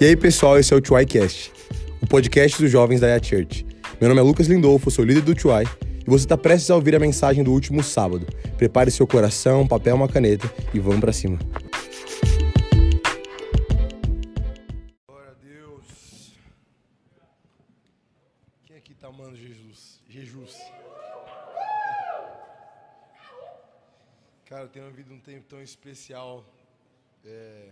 E aí, pessoal, esse é o TuaiCast, o podcast dos jovens da Yat Church. Meu nome é Lucas Lindolfo, sou líder do Tuai, e você está prestes a ouvir a mensagem do último sábado. Prepare seu coração, papel, uma caneta e vamos para cima. Glória a Deus. Quem aqui está amando Jesus? Jesus. Cara, eu tenho vivido um tempo tão especial. É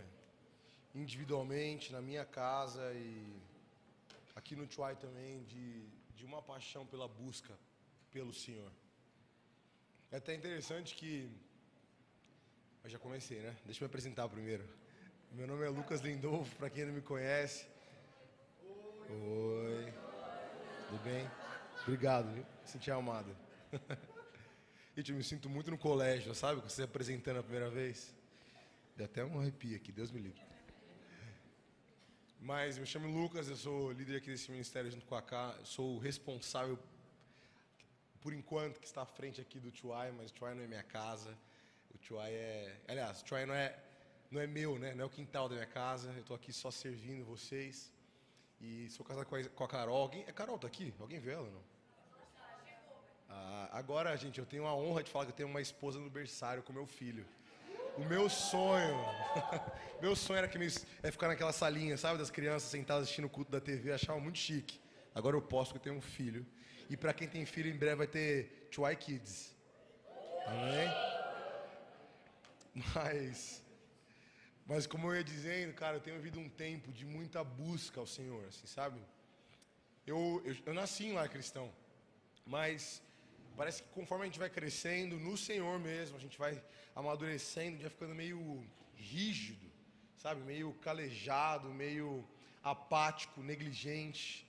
individualmente, na minha casa e aqui no Chuai também, de, de uma paixão pela busca pelo Senhor. É até interessante que. Eu já comecei, né? Deixa eu me apresentar primeiro. Meu nome é Lucas Lindolfo, para quem não me conhece. Oi. Tudo bem? Obrigado, viu? Senti amado. Gente, eu me sinto muito no colégio, sabe? Você apresentando a primeira vez. Deu até um arrepio aqui, Deus me livre. Mas me chamo Lucas, eu sou líder aqui desse ministério junto com a K. Sou o responsável, por enquanto, que está à frente aqui do Tuai, mas o Tuai não é minha casa. O Tuai é. Aliás, o Tuai não é, não é meu, né? Não é o quintal da minha casa. Eu estou aqui só servindo vocês. E sou casado com a, com a Carol. Alguém, a Carol está aqui? Alguém vê ela não? Ah, agora, gente, eu tenho a honra de falar que eu tenho uma esposa no berçário com meu filho. O meu sonho, meu sonho era que me, é ficar naquela salinha, sabe, das crianças sentadas assistindo o culto da TV, achava muito chique. Agora eu posso porque eu tenho um filho. E para quem tem filho, em breve vai ter Twy Kids. Amém? Mas, mas como eu ia dizendo, cara, eu tenho vivido um tempo de muita busca ao Senhor, assim, sabe? Eu, eu, eu nasci em cristão, mas Parece que conforme a gente vai crescendo no Senhor mesmo, a gente vai amadurecendo, já ficando meio rígido, sabe? Meio calejado, meio apático, negligente.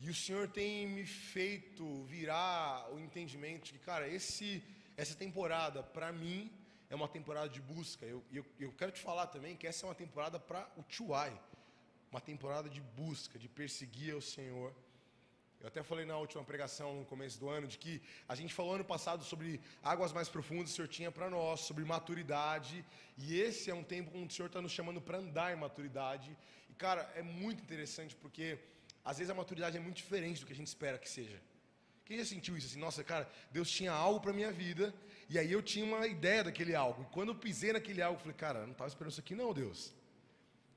E o Senhor tem me feito virar o entendimento de que, cara, esse, essa temporada, para mim, é uma temporada de busca. Eu, eu, eu quero te falar também que essa é uma temporada para o Chuai. Uma temporada de busca, de perseguir o Senhor eu até falei na última pregação, no começo do ano, de que a gente falou ano passado sobre águas mais profundas o Senhor tinha para nós, sobre maturidade. E esse é um tempo onde o Senhor está nos chamando para andar em maturidade. E, cara, é muito interessante porque às vezes a maturidade é muito diferente do que a gente espera que seja. Quem já sentiu isso? Assim, nossa, cara, Deus tinha algo para minha vida, e aí eu tinha uma ideia daquele algo. E quando eu pisei naquele algo, eu falei, cara, não estava esperando isso aqui, não, Deus.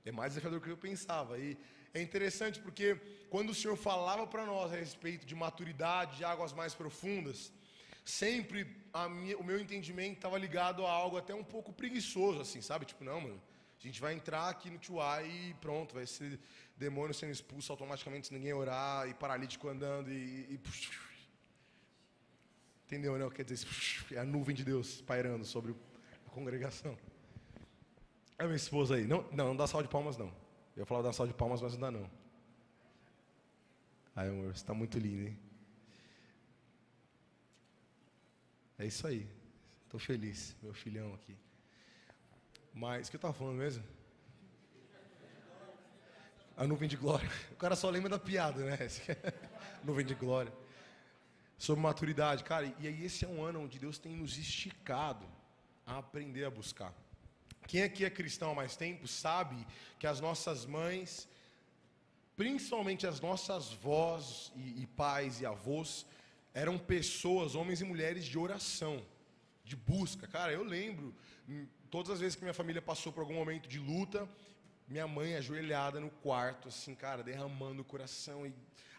É mais desafiador do que eu pensava. E é interessante porque quando o Senhor falava para nós a respeito de maturidade, de águas mais profundas, sempre minha, o meu entendimento estava ligado a algo até um pouco preguiçoso, assim, sabe? Tipo, não, mano, a gente vai entrar aqui no Tuai e pronto, vai ser demônio sendo expulso automaticamente se ninguém orar, e paralítico andando e. e Entendeu, né? Quer dizer, é a nuvem de Deus pairando sobre a congregação. É minha esposa aí. Não, não, não dá salva de palmas, não. Eu falava dar salva de palmas, mas dá não. Ai, amor, você está muito lindo, hein? É isso aí. Estou feliz, meu filhão aqui. Mas, o que eu estava falando mesmo? A nuvem de glória. O cara só lembra da piada, né? nuvem de glória. Sobre maturidade. Cara, e aí esse é um ano onde Deus tem nos esticado a aprender a buscar. Quem aqui é cristão há mais tempo sabe que as nossas mães, principalmente as nossas vós e, e pais e avós, eram pessoas, homens e mulheres de oração, de busca. Cara, eu lembro, hum, todas as vezes que minha família passou por algum momento de luta, minha mãe ajoelhada no quarto, assim, cara, derramando o coração e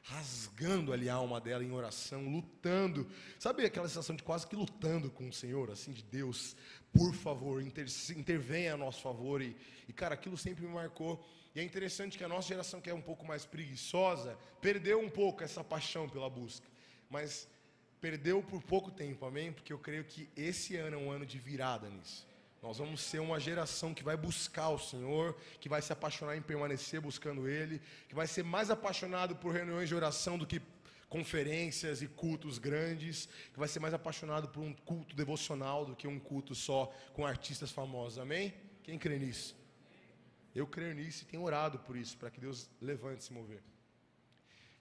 rasgando ali a alma dela em oração, lutando. Sabe aquela sensação de quase que lutando com o Senhor, assim, de Deus, por favor, inter, intervenha a nosso favor. E, e, cara, aquilo sempre me marcou. E é interessante que a nossa geração, que é um pouco mais preguiçosa, perdeu um pouco essa paixão pela busca. Mas perdeu por pouco tempo, amém? Porque eu creio que esse ano é um ano de virada nisso. Nós vamos ser uma geração que vai buscar o Senhor, que vai se apaixonar em permanecer buscando Ele, que vai ser mais apaixonado por reuniões de oração do que conferências e cultos grandes, que vai ser mais apaixonado por um culto devocional do que um culto só com artistas famosos. Amém? Quem crê nisso? Eu creio nisso e tenho orado por isso, para que Deus levante se mover.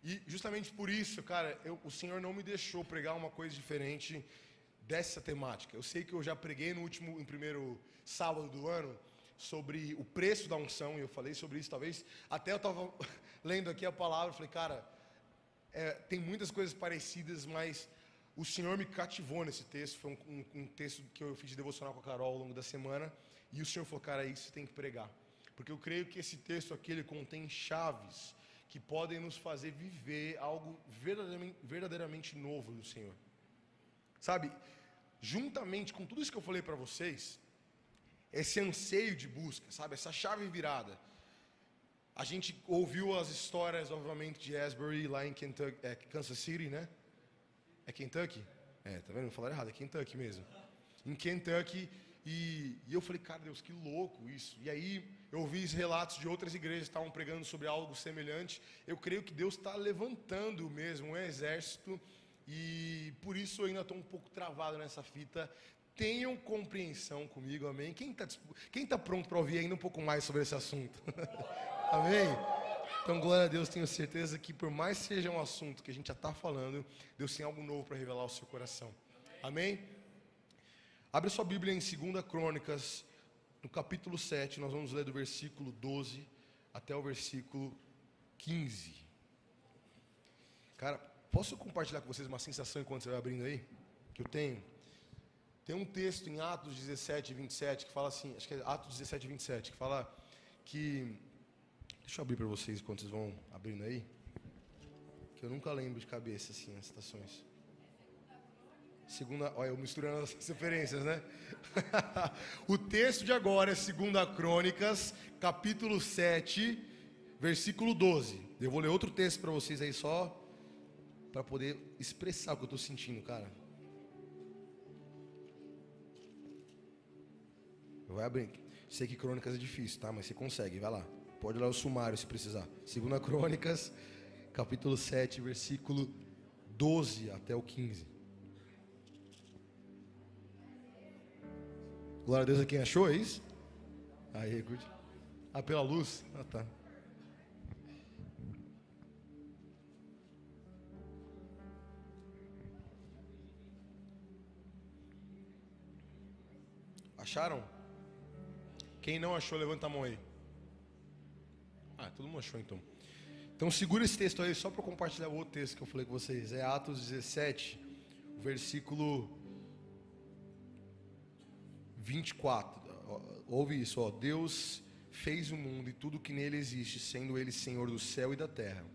E justamente por isso, cara, eu, o Senhor não me deixou pregar uma coisa diferente dessa temática. Eu sei que eu já preguei no último, no primeiro sábado do ano, sobre o preço da unção, e eu falei sobre isso, talvez até eu estava lendo aqui a palavra, falei, cara, é, tem muitas coisas parecidas, mas o Senhor me cativou nesse texto. Foi um, um, um, texto que eu fiz de devocional com a Carol ao longo da semana, e o Senhor falou, cara, isso tem que pregar, porque eu creio que esse texto aqui ele contém chaves que podem nos fazer viver algo verdadeiramente, verdadeiramente novo do Senhor. Sabe, juntamente com tudo isso que eu falei para vocês, esse anseio de busca, sabe, essa chave virada. A gente ouviu as histórias, obviamente, de Asbury lá em Kentucky, é, Kansas City, né? É Kentucky? É, tá vendo? Falaram errado, é Kentucky mesmo. Em Kentucky, e, e, eu falei, cara, Deus, que louco isso. E aí eu ouvi relatos de outras igrejas que estavam pregando sobre algo semelhante. Eu creio que Deus está levantando mesmo um exército e por isso eu ainda estou um pouco travado nessa fita. Tenham compreensão comigo, amém? Quem está quem tá pronto para ouvir ainda um pouco mais sobre esse assunto? amém? Então, glória a Deus, tenho certeza que por mais seja um assunto que a gente já está falando, Deus tem algo novo para revelar ao seu coração. Amém? Abre sua Bíblia em 2 Crônicas, no capítulo 7, nós vamos ler do versículo 12 até o versículo 15. Cara, Posso compartilhar com vocês uma sensação enquanto você vai abrindo aí? Que eu tenho. Tem um texto em Atos 17, 27 que fala assim, acho que é Atos 17, 27, que fala que. Deixa eu abrir para vocês enquanto vocês vão abrindo aí. Que eu nunca lembro de cabeça assim as citações. Segunda, olha, eu misturando as referências, né? o texto de agora é 2 Crônicas, capítulo 7, versículo 12. Eu vou ler outro texto para vocês aí só para poder expressar o que eu estou sentindo, cara. Vai abrir. Sei que crônicas é difícil, tá? Mas você consegue, vai lá. Pode ler o sumário se precisar. Segunda Crônicas, capítulo 7, versículo 12 até o 15. Glória a Deus a quem achou, é isso? Aí, curte. Ah, pela luz? Ah, tá. Acharam? Quem não achou, levanta a mão aí. Ah, todo mundo achou então. Então segura esse texto aí só para compartilhar o outro texto que eu falei com vocês. É Atos 17, versículo 24. Ouve isso, ó. Deus fez o mundo e tudo que nele existe, sendo ele Senhor do céu e da terra.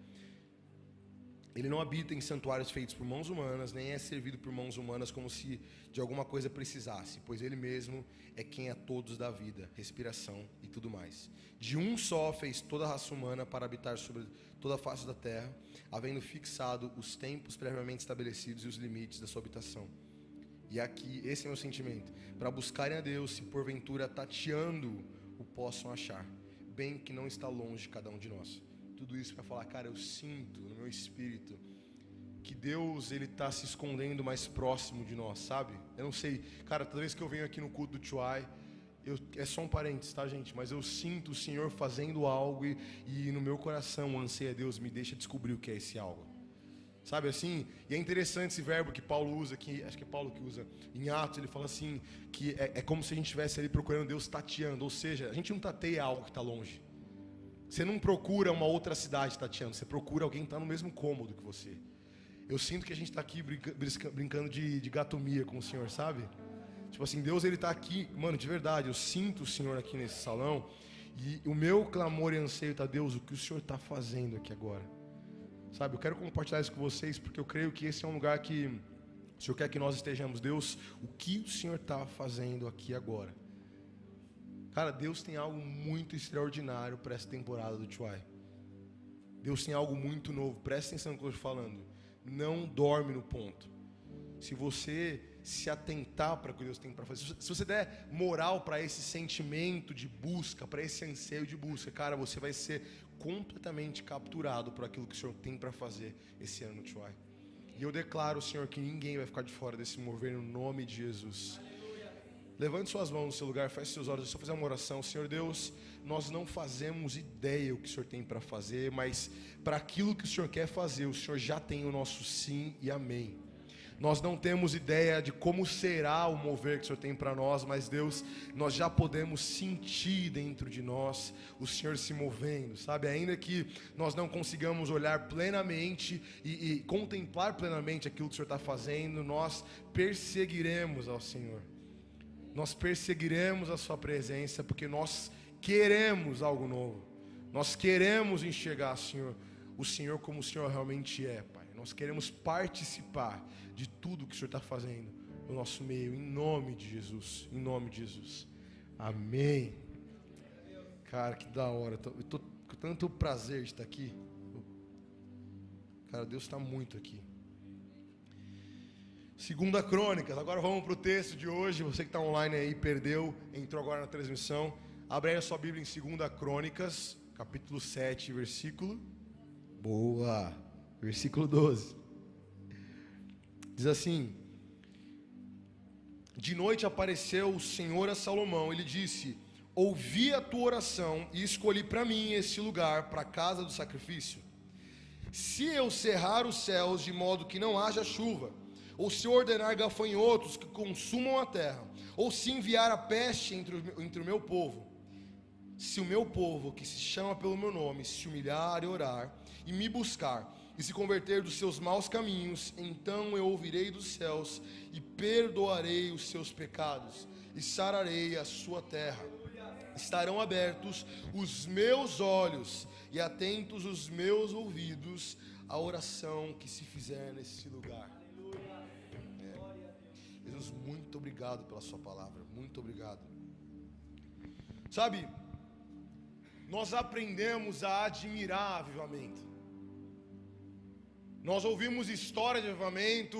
Ele não habita em santuários feitos por mãos humanas, nem é servido por mãos humanas como se de alguma coisa precisasse, pois Ele mesmo é quem a todos dá vida, respiração e tudo mais. De um só fez toda a raça humana para habitar sobre toda a face da terra, havendo fixado os tempos previamente estabelecidos e os limites da sua habitação. E aqui, esse é meu sentimento, para buscarem a Deus, se porventura tateando o possam achar, bem que não está longe cada um de nós tudo isso para falar, cara, eu sinto no meu espírito que Deus ele está se escondendo mais próximo de nós, sabe? Eu não sei, cara, toda vez que eu venho aqui no culto do Chuai, eu, é só um parênteses, tá, gente? Mas eu sinto o Senhor fazendo algo e, e no meu coração o anseio a Deus me deixa descobrir o que é esse algo. Sabe assim? E é interessante esse verbo que Paulo usa, que acho que é Paulo que usa em Atos, ele fala assim, que é, é como se a gente estivesse ali procurando Deus tateando, ou seja, a gente não tateia algo que está longe. Você não procura uma outra cidade, Tatiana. Você procura alguém que está no mesmo cômodo que você. Eu sinto que a gente está aqui brincando de, de gatomia com o Senhor, sabe? Tipo assim, Deus ele está aqui, mano, de verdade. Eu sinto o Senhor aqui nesse salão. E o meu clamor e anseio está, Deus, o que o Senhor está fazendo aqui agora? Sabe, eu quero compartilhar isso com vocês, porque eu creio que esse é um lugar que o Senhor quer que nós estejamos. Deus, o que o Senhor está fazendo aqui agora? Cara, Deus tem algo muito extraordinário para essa temporada do Chuai. Deus tem algo muito novo. Presta atenção no que eu estou falando. Não dorme no ponto. Se você se atentar para o que Deus tem para fazer, se você der moral para esse sentimento de busca, para esse anseio de busca, cara, você vai ser completamente capturado por aquilo que o Senhor tem para fazer esse ano no Chuai. E eu declaro, Senhor, que ninguém vai ficar de fora desse mover no nome de Jesus. Levante suas mãos no seu lugar, feche seus olhos. Eu fazer uma oração. Senhor Deus, nós não fazemos ideia o que o Senhor tem para fazer, mas para aquilo que o Senhor quer fazer, o Senhor já tem o nosso sim e amém. Nós não temos ideia de como será o mover que o Senhor tem para nós, mas Deus, nós já podemos sentir dentro de nós o Senhor se movendo, sabe? Ainda que nós não consigamos olhar plenamente e, e contemplar plenamente aquilo que o Senhor está fazendo, nós perseguiremos ao Senhor. Nós perseguiremos a Sua presença, porque nós queremos algo novo. Nós queremos enxergar, Senhor, o Senhor como o Senhor realmente é, Pai. Nós queremos participar de tudo que o Senhor está fazendo no nosso meio, em nome de Jesus. Em nome de Jesus. Amém. Cara, que da hora. Eu estou com tanto prazer de estar aqui. Cara, Deus está muito aqui. Segunda Crônicas. Agora vamos para o texto de hoje. Você que está online aí, perdeu, entrou agora na transmissão. Abre aí a sua Bíblia em Segunda Crônicas, capítulo 7, versículo. Boa. Versículo 12. Diz assim: De noite apareceu o Senhor a Salomão. Ele disse: Ouvi a tua oração e escolhi para mim este lugar, para a casa do sacrifício. Se eu cerrar os céus de modo que não haja chuva, ou se ordenar gafanhotos que consumam a terra, ou se enviar a peste entre o, entre o meu povo, se o meu povo, que se chama pelo meu nome, se humilhar e orar, e me buscar, e se converter dos seus maus caminhos, então eu ouvirei dos céus e perdoarei os seus pecados e sararei a sua terra. Estarão abertos os meus olhos e atentos os meus ouvidos à oração que se fizer nesse lugar. Jesus, muito obrigado pela Sua palavra, muito obrigado. Sabe, nós aprendemos a admirar avivamento. Nós ouvimos história de avivamento,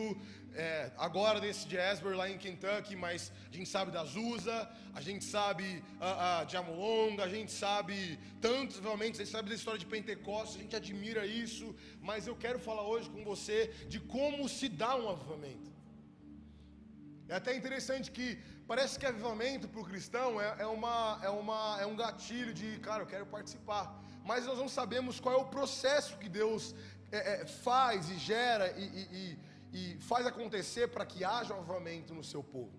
é, agora desse de Asbury lá em Kentucky, mas a gente sabe da Azusa, a gente sabe uh, uh, de Amolonga, a gente sabe tantos avivamentos, a gente sabe da história de Pentecostes, a gente admira isso, mas eu quero falar hoje com você de como se dá um avivamento. É até interessante que parece que avivamento para o cristão é, é, uma, é, uma, é um gatilho de, cara, eu quero participar. Mas nós não sabemos qual é o processo que Deus é, é, faz e gera e, e, e, e faz acontecer para que haja um avivamento no seu povo.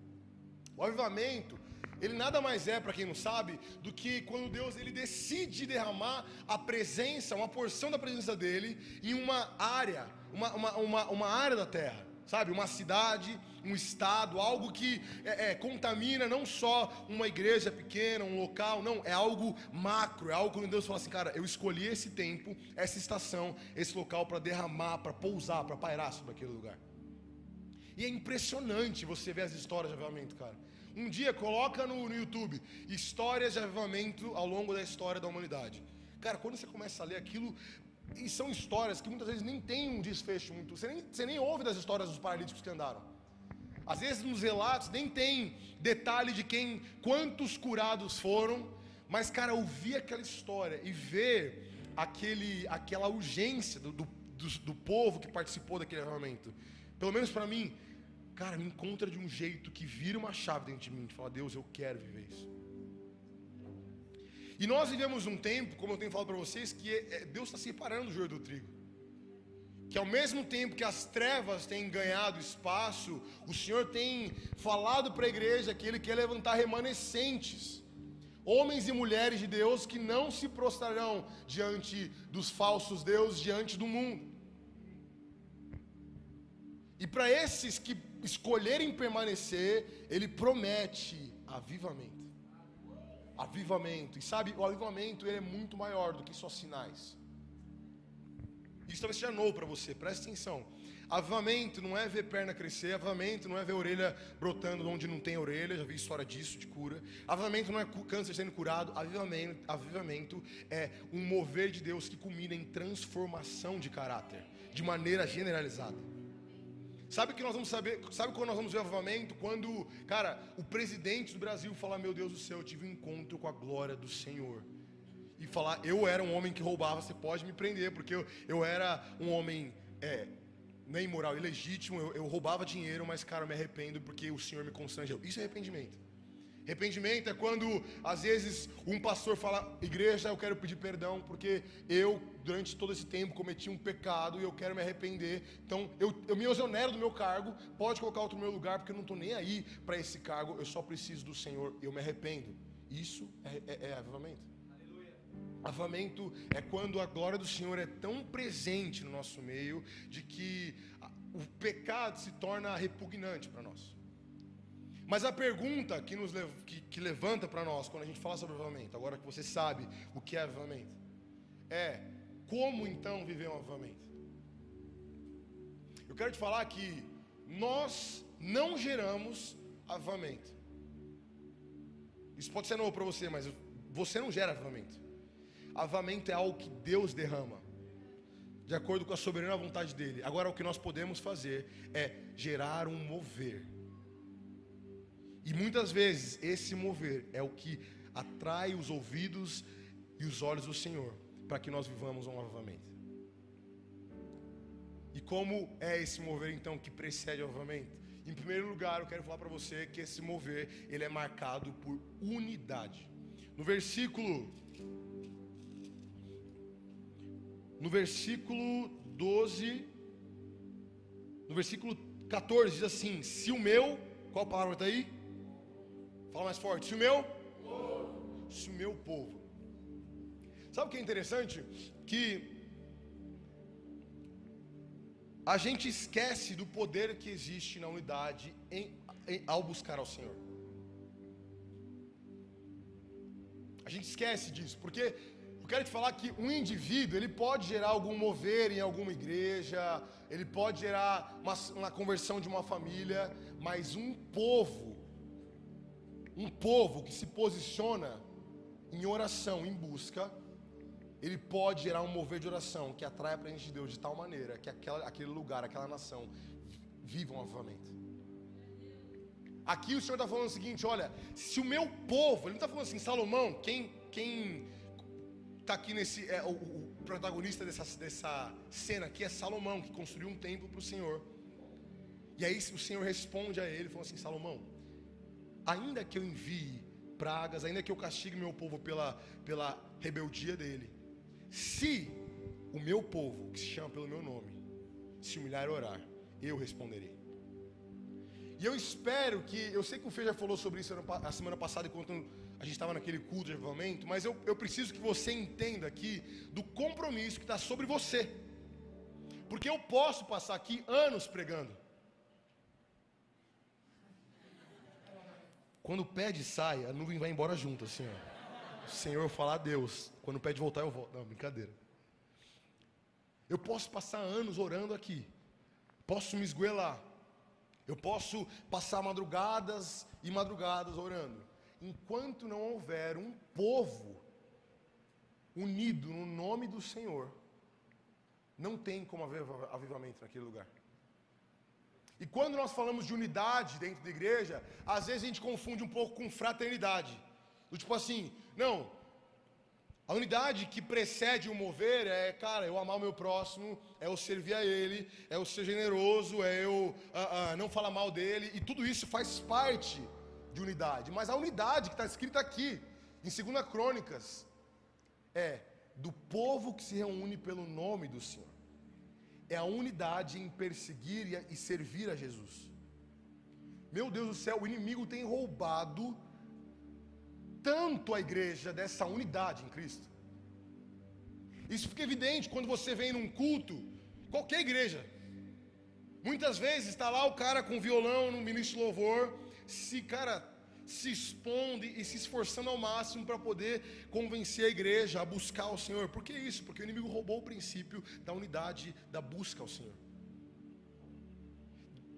O avivamento, ele nada mais é, para quem não sabe, do que quando Deus ele decide derramar a presença, uma porção da presença dele em uma área, uma, uma, uma, uma área da terra sabe? Uma cidade, um estado, algo que é, é, contamina não só uma igreja pequena, um local, não, é algo macro, é algo quando Deus fala assim, cara, eu escolhi esse tempo, essa estação, esse local para derramar, para pousar, para pairar sobre aquele lugar. E é impressionante você ver as histórias de avivamento, cara. Um dia coloca no, no YouTube histórias de avivamento ao longo da história da humanidade. Cara, quando você começa a ler aquilo, e são histórias que muitas vezes nem tem um desfecho muito. Você nem, você nem ouve das histórias dos paralíticos que andaram. Às vezes nos relatos nem tem detalhe de quem, quantos curados foram, mas cara, ouvir aquela história e ver aquele, aquela urgência do, do, do, do povo que participou daquele armamento, pelo menos para mim, cara, me encontra de um jeito que vira uma chave dentro de mim, de falar, Deus, eu quero viver isso. E nós vivemos um tempo, como eu tenho falado para vocês, que é, é, Deus está separando o joio do trigo. Que ao mesmo tempo que as trevas têm ganhado espaço, o Senhor tem falado para a igreja que Ele quer levantar remanescentes, homens e mulheres de Deus que não se prostrarão diante dos falsos deuses, diante do mundo. E para esses que escolherem permanecer, Ele promete avivamento avivamento. E sabe, o avivamento ele é muito maior do que só sinais. Isso talvez seja novo para você, preste atenção. Avivamento não é ver perna crescer, avivamento não é ver orelha brotando onde não tem orelha, já vi história disso, de cura. Avivamento não é câncer sendo curado, avivamento, avivamento é um mover de Deus que culmina em transformação de caráter, de maneira generalizada. Sabe que nós vamos saber, sabe quando nós vamos ver o avivamento? Quando, cara, o presidente do Brasil fala: Meu Deus do céu, eu tive um encontro com a glória do Senhor. E falar: Eu era um homem que roubava, você pode me prender, porque eu, eu era um homem, é, nem imoral, ilegítimo, eu, eu roubava dinheiro, mas, cara, eu me arrependo porque o Senhor me constrangeu. Isso é arrependimento. Arrependimento é quando, às vezes, um pastor fala, igreja, eu quero pedir perdão, porque eu, durante todo esse tempo, cometi um pecado e eu quero me arrepender. Então, eu, eu me exonero do meu cargo, pode colocar outro no meu lugar, porque eu não estou nem aí para esse cargo, eu só preciso do Senhor, eu me arrependo. Isso é, é, é avivamento. Avamento é quando a glória do Senhor é tão presente no nosso meio, de que o pecado se torna repugnante para nós. Mas a pergunta que, nos, que, que levanta para nós quando a gente fala sobre avivamento, agora que você sabe o que é avivamento, é como então viver um avivamento? Eu quero te falar que nós não geramos avivamento. Isso pode ser novo para você, mas você não gera avivamento. Avivamento é algo que Deus derrama, de acordo com a soberana vontade dele. Agora, o que nós podemos fazer é gerar um mover. E muitas vezes esse mover é o que atrai os ouvidos e os olhos do Senhor para que nós vivamos um. E como é esse mover então que precede o avivamento? Em primeiro lugar, eu quero falar para você que esse mover, ele é marcado por unidade. No versículo no versículo 12 no versículo 14 diz assim: "Se o meu, qual palavra está aí? Fala mais forte. Se o meu povo. Se o meu povo. Sabe o que é interessante? Que a gente esquece do poder que existe na unidade em, em, ao buscar ao Senhor. A gente esquece disso, porque eu quero te falar que um indivíduo ele pode gerar algum mover em alguma igreja, ele pode gerar uma, uma conversão de uma família, mas um povo um povo que se posiciona em oração, em busca, ele pode gerar um mover de oração que atrai a presença de Deus de tal maneira que aquela, aquele lugar, aquela nação viva um avivamento. Aqui o Senhor está falando o seguinte: olha, se o meu povo, ele não está falando assim, Salomão, quem quem está aqui nesse, é, o, o, protagonista dessa, dessa cena aqui é Salomão, que construiu um templo para o Senhor. E aí o Senhor responde a ele, falou assim: Salomão, ainda que eu envie pragas, ainda que eu castigue meu povo pela, pela rebeldia dele, se o meu povo, que se chama pelo meu nome, se humilhar e orar, eu responderei. E eu espero que, eu sei que o Fê já falou sobre isso a semana passada, enquanto a gente estava naquele culto de avivamento, mas eu, eu preciso que você entenda aqui do compromisso que está sobre você. Porque eu posso passar aqui anos pregando, Quando o pé de sai, a nuvem vai embora junto, assim, ó. O Senhor fala a Deus. Quando o pé de voltar, eu volto. Não, brincadeira. Eu posso passar anos orando aqui. Posso me esguelar. Eu posso passar madrugadas e madrugadas orando. Enquanto não houver um povo unido no nome do Senhor, não tem como haver avivamento naquele lugar. E quando nós falamos de unidade dentro da igreja, às vezes a gente confunde um pouco com fraternidade. Do tipo assim, não, a unidade que precede o mover é, cara, eu amar o meu próximo, é eu servir a ele, é eu ser generoso, é eu uh, uh, não falar mal dele, e tudo isso faz parte de unidade. Mas a unidade que está escrita aqui, em 2 Crônicas, é do povo que se reúne pelo nome do Senhor é a unidade em perseguir e servir a Jesus. Meu Deus do céu, o inimigo tem roubado tanto a igreja dessa unidade em Cristo. Isso fica evidente quando você vem num culto, qualquer igreja. Muitas vezes está lá o cara com violão no ministro louvor, se cara se expondo e se esforçando ao máximo para poder convencer a igreja a buscar o Senhor. Por que isso? Porque o inimigo roubou o princípio da unidade da busca ao Senhor.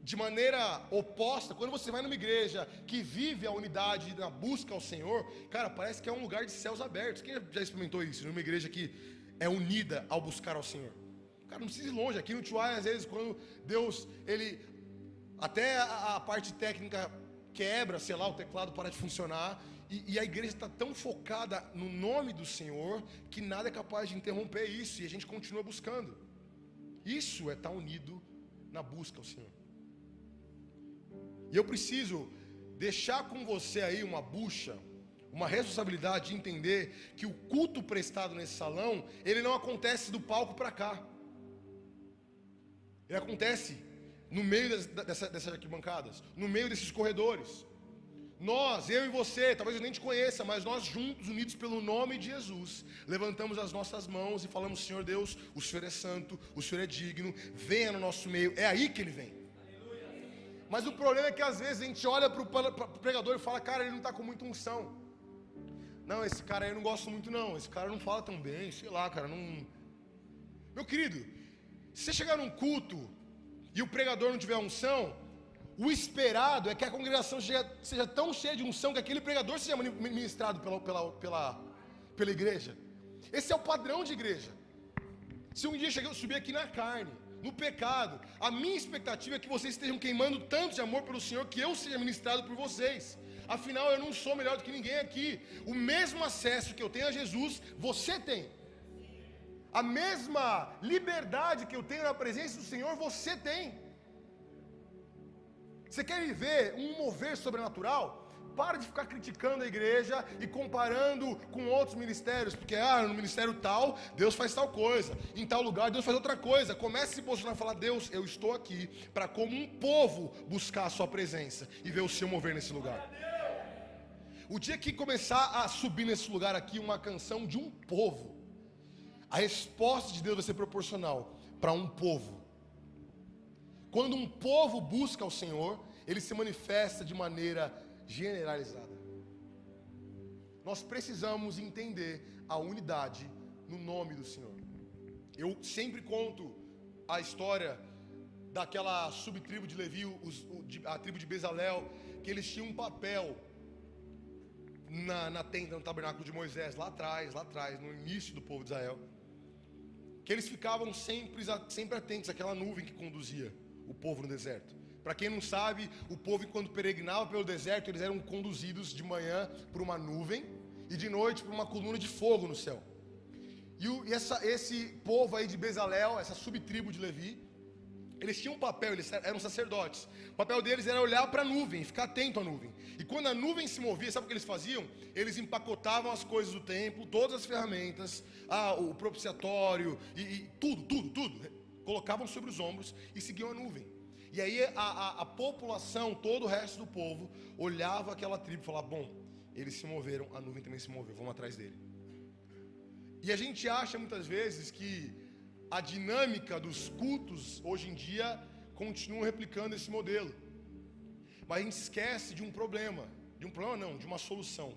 De maneira oposta, quando você vai numa igreja que vive a unidade da busca ao Senhor, cara, parece que é um lugar de céus abertos. Quem já experimentou isso? Numa igreja que é unida ao buscar ao Senhor. Cara, não precisa ir longe. Aqui no Tuai, às vezes, quando Deus, ele. Até a, a parte técnica quebra, sei lá, o teclado para de funcionar. E, e a igreja está tão focada no nome do Senhor que nada é capaz de interromper isso e a gente continua buscando. Isso é estar unido na busca ao Senhor. E eu preciso deixar com você aí uma bucha, uma responsabilidade de entender que o culto prestado nesse salão, ele não acontece do palco para cá. Ele acontece no meio das, dessa, dessas arquibancadas, no meio desses corredores. Nós, eu e você, talvez eu nem te conheça, mas nós juntos, unidos pelo nome de Jesus, levantamos as nossas mãos e falamos: Senhor Deus, o Senhor é santo, o Senhor é digno, venha no nosso meio. É aí que ele vem. Mas o problema é que às vezes a gente olha para o pregador e fala: Cara, ele não está com muita unção. Não, esse cara aí eu não gosto muito, não. Esse cara não fala tão bem, sei lá, cara, não. Meu querido, se você chegar num culto e o pregador não tiver unção, o esperado é que a congregação seja, seja tão cheia de unção que aquele pregador seja ministrado pela, pela, pela, pela igreja. Esse é o padrão de igreja. Se um dia eu subir aqui na carne, no pecado, a minha expectativa é que vocês estejam queimando tanto de amor pelo Senhor que eu seja ministrado por vocês. Afinal, eu não sou melhor do que ninguém aqui. O mesmo acesso que eu tenho a Jesus, você tem. A mesma liberdade que eu tenho na presença do Senhor, você tem. Você quer viver um mover sobrenatural? Para de ficar criticando a igreja e comparando com outros ministérios, porque ah, no ministério tal, Deus faz tal coisa, em tal lugar Deus faz outra coisa. Comece a se posicionar e falar: Deus, eu estou aqui para, como um povo, buscar a Sua presença e ver o Seu mover nesse lugar. O dia que começar a subir nesse lugar aqui uma canção de um povo, a resposta de Deus vai ser proporcional para um povo. Quando um povo busca o Senhor, ele se manifesta de maneira generalizada. Nós precisamos entender a unidade no nome do Senhor. Eu sempre conto a história daquela subtribo de Levi, a tribo de Bezalel, que eles tinham um papel na, na tenda, no tabernáculo de Moisés, lá atrás, lá atrás, no início do povo de Israel, que eles ficavam sempre, sempre atentos àquela nuvem que conduzia o povo no deserto. Para quem não sabe, o povo, quando peregrinava pelo deserto, eles eram conduzidos de manhã por uma nuvem e de noite por uma coluna de fogo no céu. E, o, e essa, esse povo aí de Bezalel, essa subtribo de Levi, eles tinham um papel, eles eram sacerdotes. O papel deles era olhar para a nuvem, ficar atento à nuvem. E quando a nuvem se movia, sabe o que eles faziam? Eles empacotavam as coisas do templo, todas as ferramentas, ah, o propiciatório e, e tudo, tudo, tudo colocavam sobre os ombros e seguiam a nuvem. E aí a, a, a população, todo o resto do povo, olhava aquela tribo e falava: Bom, eles se moveram, a nuvem também se moveu, vamos atrás dele. E a gente acha muitas vezes que a dinâmica dos cultos hoje em dia continua replicando esse modelo. Mas a gente esquece de um problema, de um problema não, de uma solução.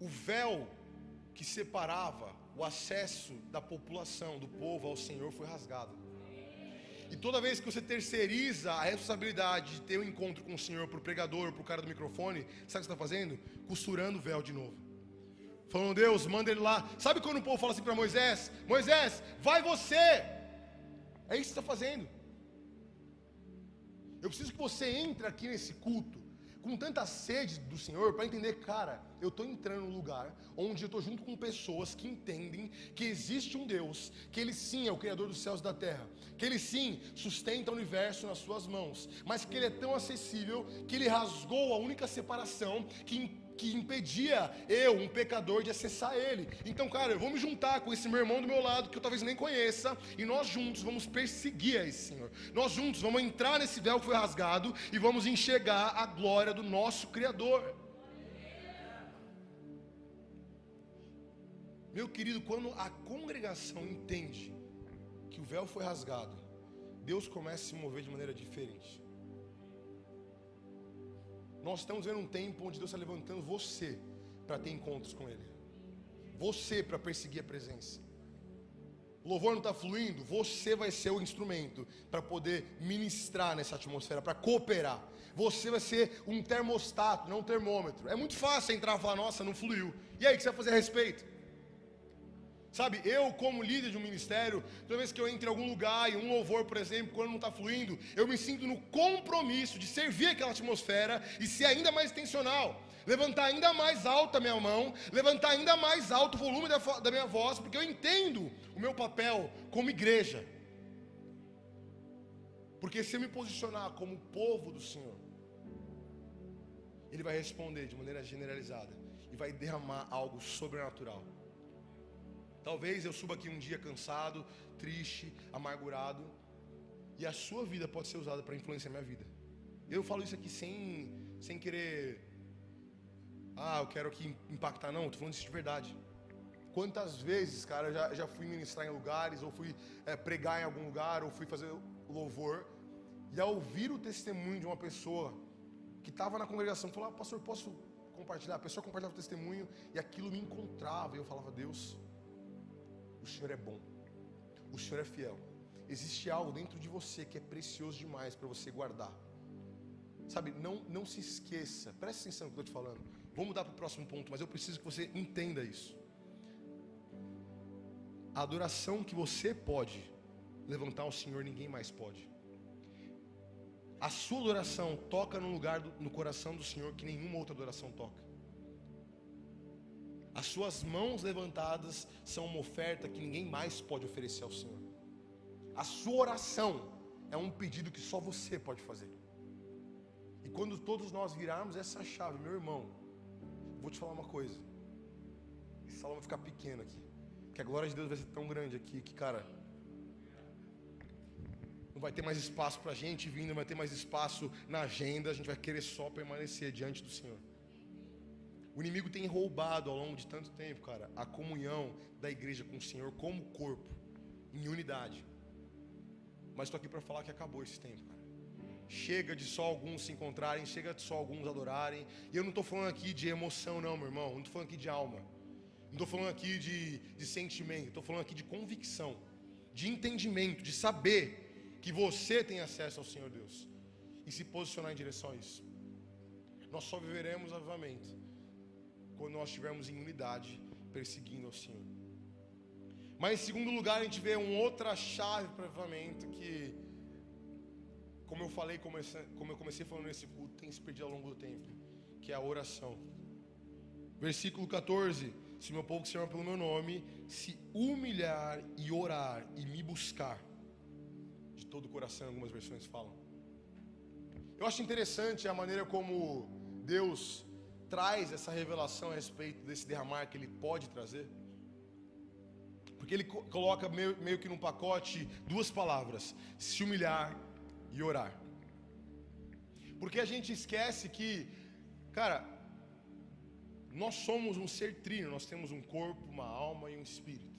O véu que separava o acesso da população, do povo ao Senhor foi rasgado. E toda vez que você terceiriza a responsabilidade de ter um encontro com o Senhor para o pregador, para o cara do microfone, sabe o que você está fazendo? Costurando o véu de novo. Falando, Deus, manda ele lá. Sabe quando o povo fala assim para Moisés: Moisés, vai você. É isso que está fazendo. Eu preciso que você entre aqui nesse culto com tanta sede do Senhor para entender, cara, eu estou entrando num lugar onde eu estou junto com pessoas que entendem que existe um Deus, que Ele sim é o Criador dos céus e da terra, que Ele sim sustenta o universo nas suas mãos, mas que Ele é tão acessível que Ele rasgou a única separação que que impedia eu, um pecador, de acessar Ele. Então, cara, eu vou me juntar com esse meu irmão do meu lado, que eu talvez nem conheça, e nós juntos vamos perseguir a esse Senhor. Nós juntos vamos entrar nesse véu que foi rasgado e vamos enxergar a glória do nosso Criador. Meu querido, quando a congregação entende que o véu foi rasgado, Deus começa a se mover de maneira diferente. Nós estamos vendo um tempo onde Deus está levantando você para ter encontros com Ele, você para perseguir a presença. O louvor não está fluindo, você vai ser o instrumento para poder ministrar nessa atmosfera, para cooperar. Você vai ser um termostato, não um termômetro. É muito fácil entrar e falar, nossa, não fluiu. E aí, o que você vai fazer a respeito? Sabe, eu como líder de um ministério, toda vez que eu entro em algum lugar e um louvor, por exemplo, quando não está fluindo, eu me sinto no compromisso de servir aquela atmosfera e ser ainda mais intencional. Levantar ainda mais alto a minha mão, levantar ainda mais alto o volume da, da minha voz, porque eu entendo o meu papel como igreja. Porque se eu me posicionar como povo do Senhor, Ele vai responder de maneira generalizada e vai derramar algo sobrenatural. Talvez eu suba aqui um dia cansado, triste, amargurado, e a sua vida pode ser usada para influenciar minha vida. Eu falo isso aqui sem, sem querer. Ah, eu quero aqui impactar, não, estou falando isso de verdade. Quantas vezes, cara, eu já, já fui ministrar em lugares, ou fui é, pregar em algum lugar, ou fui fazer louvor, e ao ouvir o testemunho de uma pessoa que estava na congregação, falou: ah, Pastor, posso compartilhar? A pessoa compartilhava o testemunho, e aquilo me encontrava, e eu falava: Deus, Senhor é bom, o Senhor é fiel. Existe algo dentro de você que é precioso demais para você guardar. Sabe, não, não se esqueça, preste atenção no que eu estou te falando. Vou mudar para o próximo ponto, mas eu preciso que você entenda isso. A adoração que você pode levantar ao Senhor, ninguém mais pode. A sua adoração toca no lugar do, no coração do Senhor que nenhuma outra adoração toca. As suas mãos levantadas são uma oferta que ninguém mais pode oferecer ao Senhor. A sua oração é um pedido que só você pode fazer. E quando todos nós virarmos essa chave, meu irmão, vou te falar uma coisa. Esse salão vai ficar pequeno aqui. Porque a glória de Deus vai ser tão grande aqui que, cara, não vai ter mais espaço para a gente vindo, não vai ter mais espaço na agenda, a gente vai querer só permanecer diante do Senhor. O inimigo tem roubado ao longo de tanto tempo, cara, a comunhão da igreja com o Senhor como corpo, em unidade. Mas estou aqui para falar que acabou esse tempo, cara. Chega de só alguns se encontrarem, chega de só alguns adorarem. E eu não estou falando aqui de emoção, não, meu irmão. Não estou falando aqui de alma. Não estou falando aqui de, de sentimento. Estou falando aqui de convicção, de entendimento, de saber que você tem acesso ao Senhor Deus e se posicionar em direção a isso. Nós só viveremos avivamento quando nós estivermos em unidade, perseguindo ao Senhor. Mas em segundo lugar, a gente vê uma outra chave para avivamento que como eu falei, como eu comecei falando nesse culto, tem se perdido ao longo do tempo, que é a oração. Versículo 14: Se meu povo que se chama pelo meu nome se humilhar e orar e me buscar, de todo o coração, algumas versões falam. Eu acho interessante a maneira como Deus traz essa revelação a respeito desse derramar que Ele pode trazer. Porque Ele coloca meio, meio que num pacote duas palavras: se humilhar e orar. Porque a gente esquece que, cara, nós somos um ser trino, nós temos um corpo, uma alma e um espírito.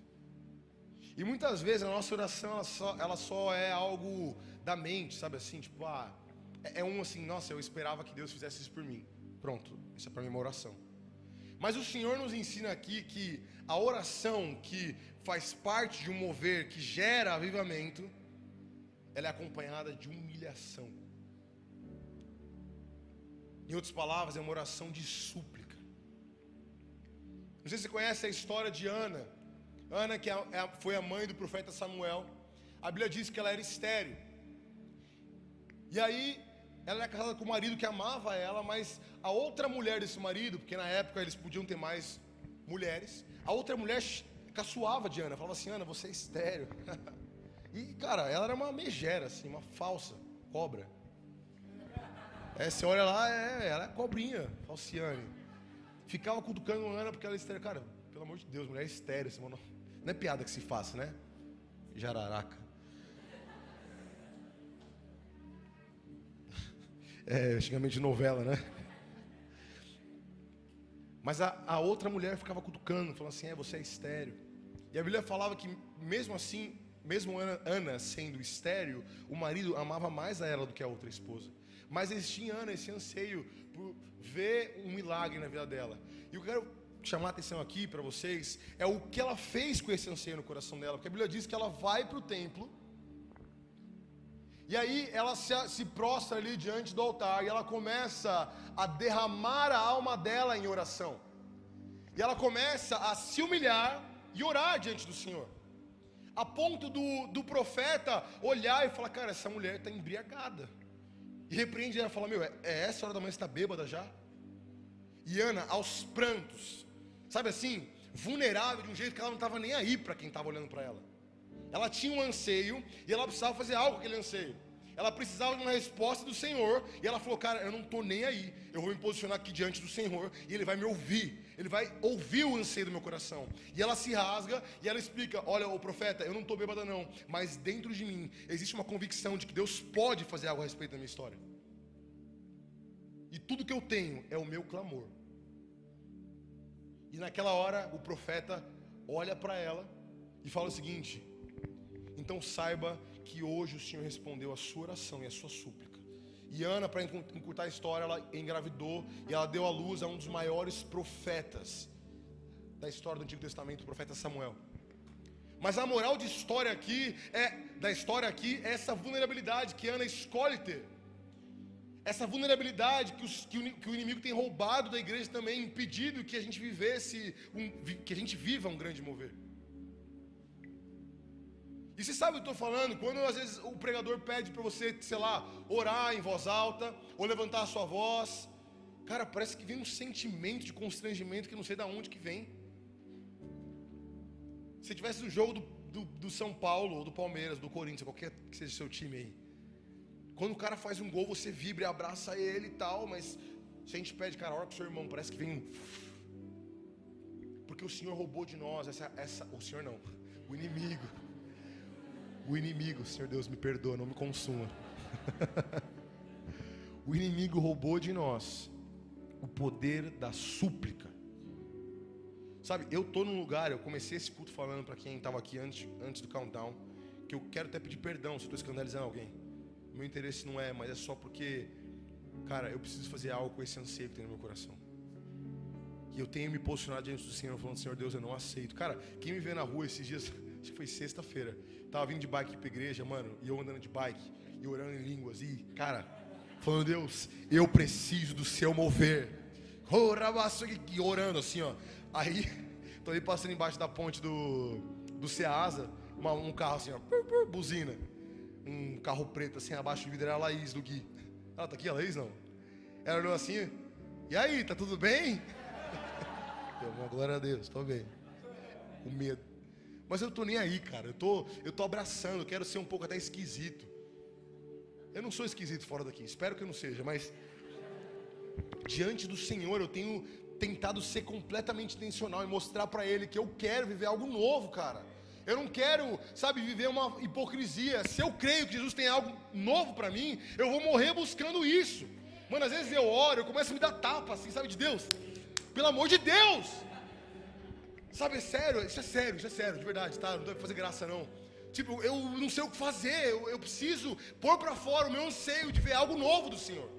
E muitas vezes a nossa oração ela só, ela só é algo da mente, sabe assim, tipo, ah, é, é um assim, nossa, eu esperava que Deus fizesse isso por mim. Pronto, isso é para mim uma oração. Mas o Senhor nos ensina aqui que a oração que faz parte de um mover que gera avivamento, ela é acompanhada de humilhação. Em outras palavras, é uma oração de súplica. Não sei se você conhece a história de Ana. Ana, que é é foi a mãe do profeta Samuel. A Bíblia diz que ela era estéreo. E aí, ela era casada com um marido que amava ela, mas a outra mulher desse marido, porque na época eles podiam ter mais mulheres, a outra mulher caçoava de Ana, falava assim: Ana, você é estéreo. E, cara, ela era uma megera, assim, uma falsa cobra. É, você olha lá, é, ela é cobrinha, falciane. Ficava cutucando Ana porque ela é estéreo. Cara, pelo amor de Deus, mulher é estéreo. Não é piada que se faça, né? Jararaca. É, antigamente de novela, né? Mas a, a outra mulher ficava cutucando, falando assim: é, você é estéreo. E a Bíblia falava que, mesmo assim, mesmo Ana sendo estéreo, o marido amava mais a ela do que a outra esposa. Mas existia em Ana esse anseio por ver um milagre na vida dela. E eu quero chamar a atenção aqui para vocês é o que ela fez com esse anseio no coração dela. Porque a Bíblia diz que ela vai para o templo. E aí ela se, se prostra ali diante do altar e ela começa a derramar a alma dela em oração. E ela começa a se humilhar e orar diante do Senhor a ponto do, do profeta olhar e falar: Cara, essa mulher está embriagada. E repreende ela e fala: Meu, é, é essa hora da manhã, está bêbada já? E Ana, aos prantos, sabe assim, vulnerável de um jeito que ela não estava nem aí para quem estava olhando para ela. Ela tinha um anseio e ela precisava fazer algo com aquele anseio. Ela precisava de uma resposta do Senhor. E ela falou: Cara, eu não estou nem aí. Eu vou me posicionar aqui diante do Senhor. E Ele vai me ouvir. Ele vai ouvir o anseio do meu coração. E ela se rasga e ela explica: Olha, o profeta, eu não estou bêbada, não. Mas dentro de mim existe uma convicção de que Deus pode fazer algo a respeito da minha história. E tudo que eu tenho é o meu clamor. E naquela hora o profeta olha para ela e fala o seguinte: Então saiba que hoje o Senhor respondeu a sua oração e a sua súplica. E Ana, para encurtar a história, ela engravidou e ela deu à luz a um dos maiores profetas da história do Antigo Testamento, o profeta Samuel. Mas a moral de história aqui é da história aqui é essa vulnerabilidade que Ana escolhe ter. Essa vulnerabilidade que, os, que, o, que, o, inimigo tem roubado da igreja também, impedido que a gente vivesse, um, que a gente viva um grande mover. E você sabe o que eu estou falando? Quando às vezes o pregador pede para você, sei lá, orar em voz alta, ou levantar a sua voz, cara, parece que vem um sentimento de constrangimento que não sei de onde que vem. Se tivesse no jogo do, do, do, São Paulo, ou do Palmeiras, do Corinthians, qualquer que seja o seu time aí, quando o cara faz um gol, você vibra e abraça ele e tal, mas se a gente pede, cara, ora com o seu irmão, parece que vem um. Porque o Senhor roubou de nós, essa, essa, o Senhor não, o inimigo o inimigo, Senhor Deus, me perdoa, não me consuma. o inimigo roubou de nós o poder da súplica. Sabe, eu tô num lugar, eu comecei esse culto falando para quem estava aqui antes, antes do countdown, que eu quero até pedir perdão se eu estou escandalizando alguém. Meu interesse não é, mas é só porque, cara, eu preciso fazer algo com esse anseio que tem no meu coração. E eu tenho me posicionado diante do Senhor, falando, Senhor Deus, eu não aceito. Cara, quem me vê na rua esses dias, acho que foi sexta-feira, Tava vindo de bike pra igreja, mano, e eu andando de bike, e orando em línguas, e, cara, falando, Deus, eu preciso do seu mover. E orando assim, ó. Aí, tô ali passando embaixo da ponte do, do Ceasa, uma, um carro assim, ó, buzina. Um carro preto assim, abaixo do vidro, era a Laís do Gui. Ela tá aqui, a Laís não? Ela olhou assim, e aí, tá tudo bem? Eu, glória a Deus, tô bem. O medo. Mas eu tô nem aí, cara. Eu tô, eu tô abraçando, quero ser um pouco até esquisito. Eu não sou esquisito fora daqui, espero que eu não seja, mas diante do Senhor eu tenho tentado ser completamente intencional e mostrar para ele que eu quero viver algo novo, cara. Eu não quero, sabe, viver uma hipocrisia. Se eu creio que Jesus tem algo novo para mim, eu vou morrer buscando isso. Mano, às vezes eu oro, eu começo a me dar tapa assim, sabe, de Deus. Pelo amor de Deus, Sabe, é sério, isso é sério, isso é sério, de verdade, tá? Não pra fazer graça não. Tipo, eu não sei o que fazer, eu, eu preciso pôr para fora o meu anseio de ver algo novo do Senhor.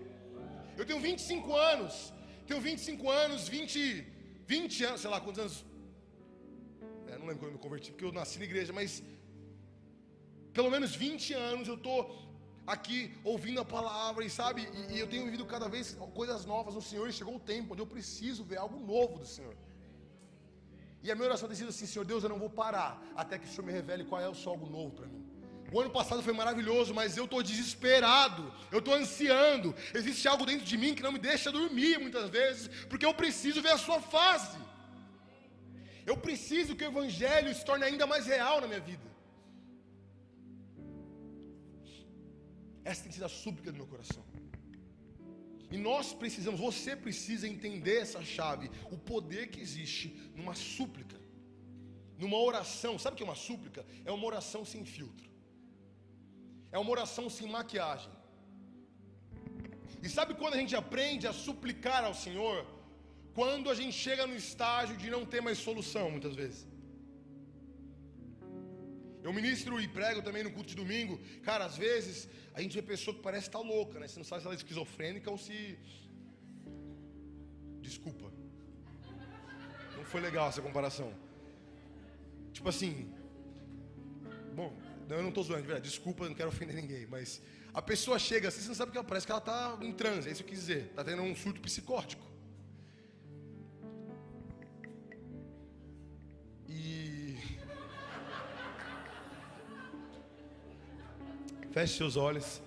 Eu tenho 25 anos, tenho 25 anos, 20, 20 anos, sei lá quantos anos. É, não lembro quando eu me converti, porque eu nasci na igreja, mas pelo menos 20 anos eu tô aqui ouvindo a palavra e sabe, e, e eu tenho vivido cada vez coisas novas no Senhor, e chegou o tempo onde eu preciso ver algo novo do Senhor. E a minha oração tem sido assim: Senhor Deus, eu não vou parar até que o Senhor me revele qual é o seu algo novo para mim. O ano passado foi maravilhoso, mas eu estou desesperado, eu estou ansiando. Existe algo dentro de mim que não me deixa dormir muitas vezes, porque eu preciso ver a sua face. Eu preciso que o Evangelho se torne ainda mais real na minha vida. Essa tem sido a súplica do meu coração. E nós precisamos, você precisa entender essa chave, o poder que existe numa súplica, numa oração. Sabe o que é uma súplica? É uma oração sem filtro, é uma oração sem maquiagem. E sabe quando a gente aprende a suplicar ao Senhor? Quando a gente chega no estágio de não ter mais solução, muitas vezes. Eu ministro e prego também no culto de domingo. Cara, às vezes a gente vê pessoa que parece estar tá louca, né? Você não sabe se ela é esquizofrênica ou se. Desculpa. Não foi legal essa comparação. Tipo assim. Bom, eu não estou zoando, de verdade. Desculpa, não quero ofender ninguém. Mas a pessoa chega assim, você não sabe o que ela parece que ela está em transe. É isso que eu quis dizer. Está tendo um surto psicótico. Feche seus olhos.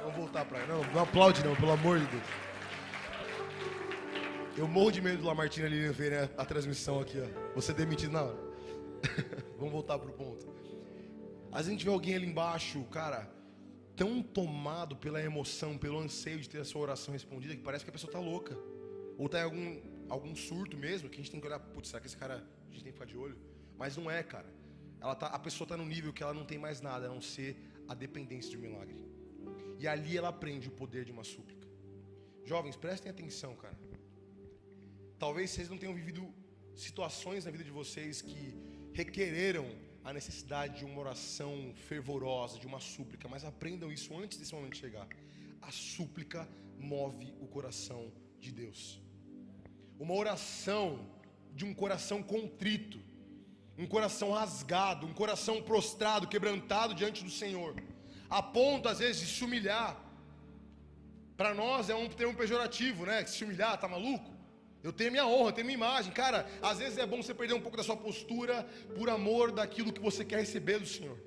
Vamos voltar para não, não aplaude não, pelo amor de Deus. Eu morro de medo do Lamartine ali ver a, a transmissão aqui, ó. Você demitido na hora. Vamos voltar pro ponto. A gente vê alguém ali embaixo, cara, tão tomado pela emoção, pelo anseio de ter a sua oração respondida, que parece que a pessoa está louca. Ou está em algum, algum surto mesmo, que a gente tem que olhar, putz, será que esse cara a gente tem que ficar de olho? Mas não é, cara. Ela tá, a pessoa está no nível que ela não tem mais nada a não ser a dependência de um milagre. E ali ela aprende o poder de uma súplica. Jovens, prestem atenção, cara. Talvez vocês não tenham vivido situações na vida de vocês que requereram a necessidade de uma oração fervorosa, de uma súplica, mas aprendam isso antes desse momento chegar. A súplica move o coração de Deus. Uma oração de um coração contrito, um coração rasgado, um coração prostrado, quebrantado diante do Senhor, a ponto às vezes de se humilhar. Para nós é um termo pejorativo, né? Se humilhar, tá maluco? Eu tenho minha honra, eu tenho minha imagem. Cara, às vezes é bom você perder um pouco da sua postura por amor daquilo que você quer receber do Senhor.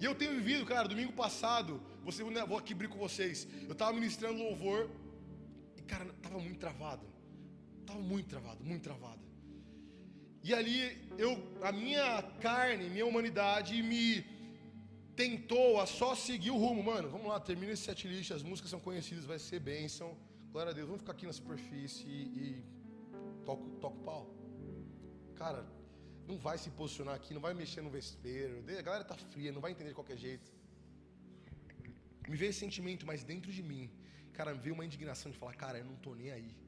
E eu tenho vivido, cara, domingo passado, você, né, vou aqui abrir com vocês. Eu estava ministrando louvor e, cara, estava muito travado. Estava muito travado, muito travado. E ali eu, a minha carne, minha humanidade me tentou a só seguir o rumo, mano. Vamos lá, termina esse set list, as músicas são conhecidas, vai ser bênção. Glória a Deus, vamos ficar aqui na superfície e, e toca, toca o pau. Cara, não vai se posicionar aqui, não vai mexer no vespeiro. A galera tá fria, não vai entender de qualquer jeito. Me veio esse sentimento, mas dentro de mim, cara, me veio uma indignação de falar, cara, eu não tô nem aí.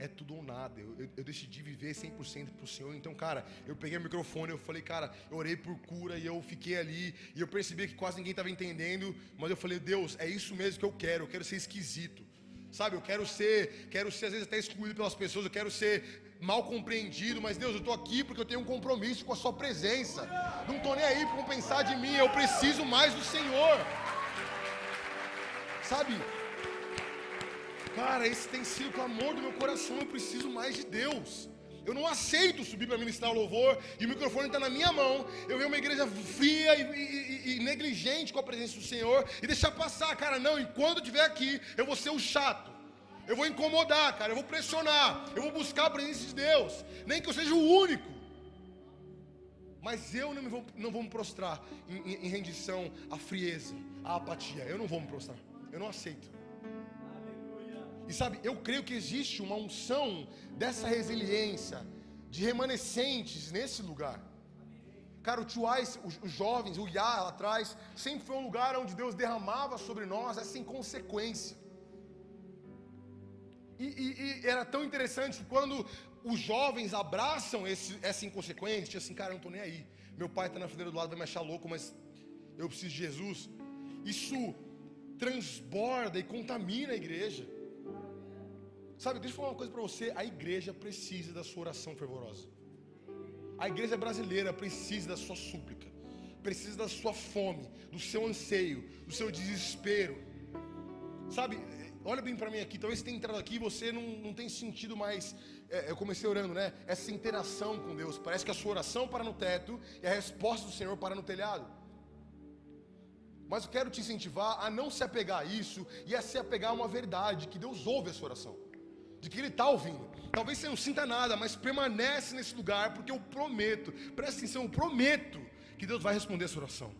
É tudo ou nada. Eu, eu, eu decidi viver 100% pro Senhor. Então, cara, eu peguei o microfone, eu falei, cara, eu orei por cura e eu fiquei ali. E eu percebi que quase ninguém estava entendendo. Mas eu falei, Deus, é isso mesmo que eu quero. Eu quero ser esquisito. Sabe, eu quero ser, quero ser às vezes até excluído pelas pessoas, eu quero ser mal compreendido, mas Deus, eu estou aqui porque eu tenho um compromisso com a sua presença. Não estou nem aí para pensar de mim, eu preciso mais do Senhor. Sabe? Cara, esse tem sido o clamor do meu coração, eu preciso mais de Deus. Eu não aceito subir para ministrar o louvor e o microfone está na minha mão. Eu ver uma igreja fria e, e, e, negligente com a presença do Senhor e deixar passar, cara. Não, enquanto eu estiver aqui, eu vou ser o chato. Eu vou incomodar, cara. Eu vou pressionar. Eu vou buscar a presença de Deus. Nem que eu seja o único. Mas eu não, vou, não vou me prostrar em, em, em rendição à frieza, à apatia. Eu não vou me prostrar. Eu não aceito. E sabe, eu creio que existe uma unção dessa resiliência, de remanescentes nesse lugar. Cara, o Tuais, os, jovens, o Iá lá atrás, sempre foi um lugar onde Deus derramava sobre nós essa inconsequência. E, e, e era tão interessante que quando os jovens abraçam esse, essa inconsequência, assim, cara, eu não estou nem aí. Meu pai está na fileira do lado, vai me achar louco, mas eu preciso de Jesus. Isso transborda e contamina a igreja. Sabe, deixa eu falar uma coisa para você: a igreja precisa da sua oração fervorosa. A igreja brasileira precisa da sua súplica, precisa da sua fome, do seu anseio, do seu desespero. Sabe, olha bem para mim aqui. Talvez você tenha entrado aqui e você não, não tem sentido mais. É, eu comecei orando, né? Essa interação com Deus. Parece que a sua oração para no teto e a resposta do Senhor para no telhado. Mas eu quero te incentivar a não se apegar a isso e a se apegar a uma verdade, que Deus ouve a sua oração de que Ele está ouvindo. Talvez você não sinta nada, mas permanece nesse lugar, porque eu prometo, presta atenção, eu prometo que Deus vai responder essa oração.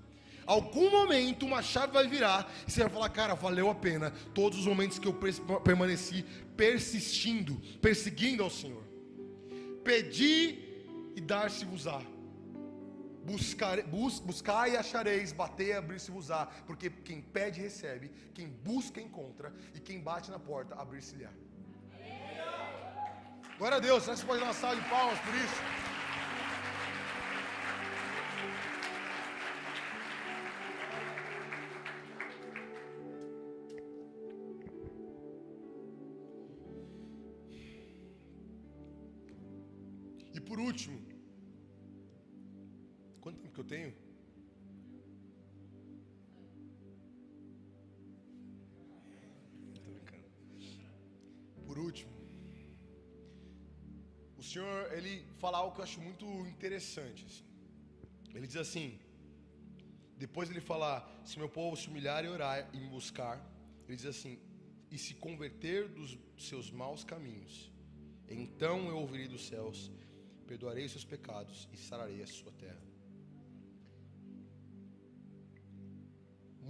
Algum momento uma chave vai virar e você vai falar, cara, valeu a pena todos os momentos que eu permaneci persistindo, perseguindo ao Senhor. Pedi e dar-se-vos-á. Buscar, bus, buscar e achareis, bater e abrir-se-vos-á. Porque quem pede, recebe, quem busca, encontra, e quem bate na porta, abrir-se-lhe-á. Glória a Deus. Você pode dar uma salva de palmas por isso? E por último, quanto tempo que eu tenho? Senhor, ele fala algo que eu acho muito interessante. Assim. Ele diz assim: depois ele falar, se meu povo se humilhar e orar e me buscar, ele diz assim: e se converter dos seus maus caminhos, então eu ouvirei dos céus, perdoarei os seus pecados e sararei a sua terra.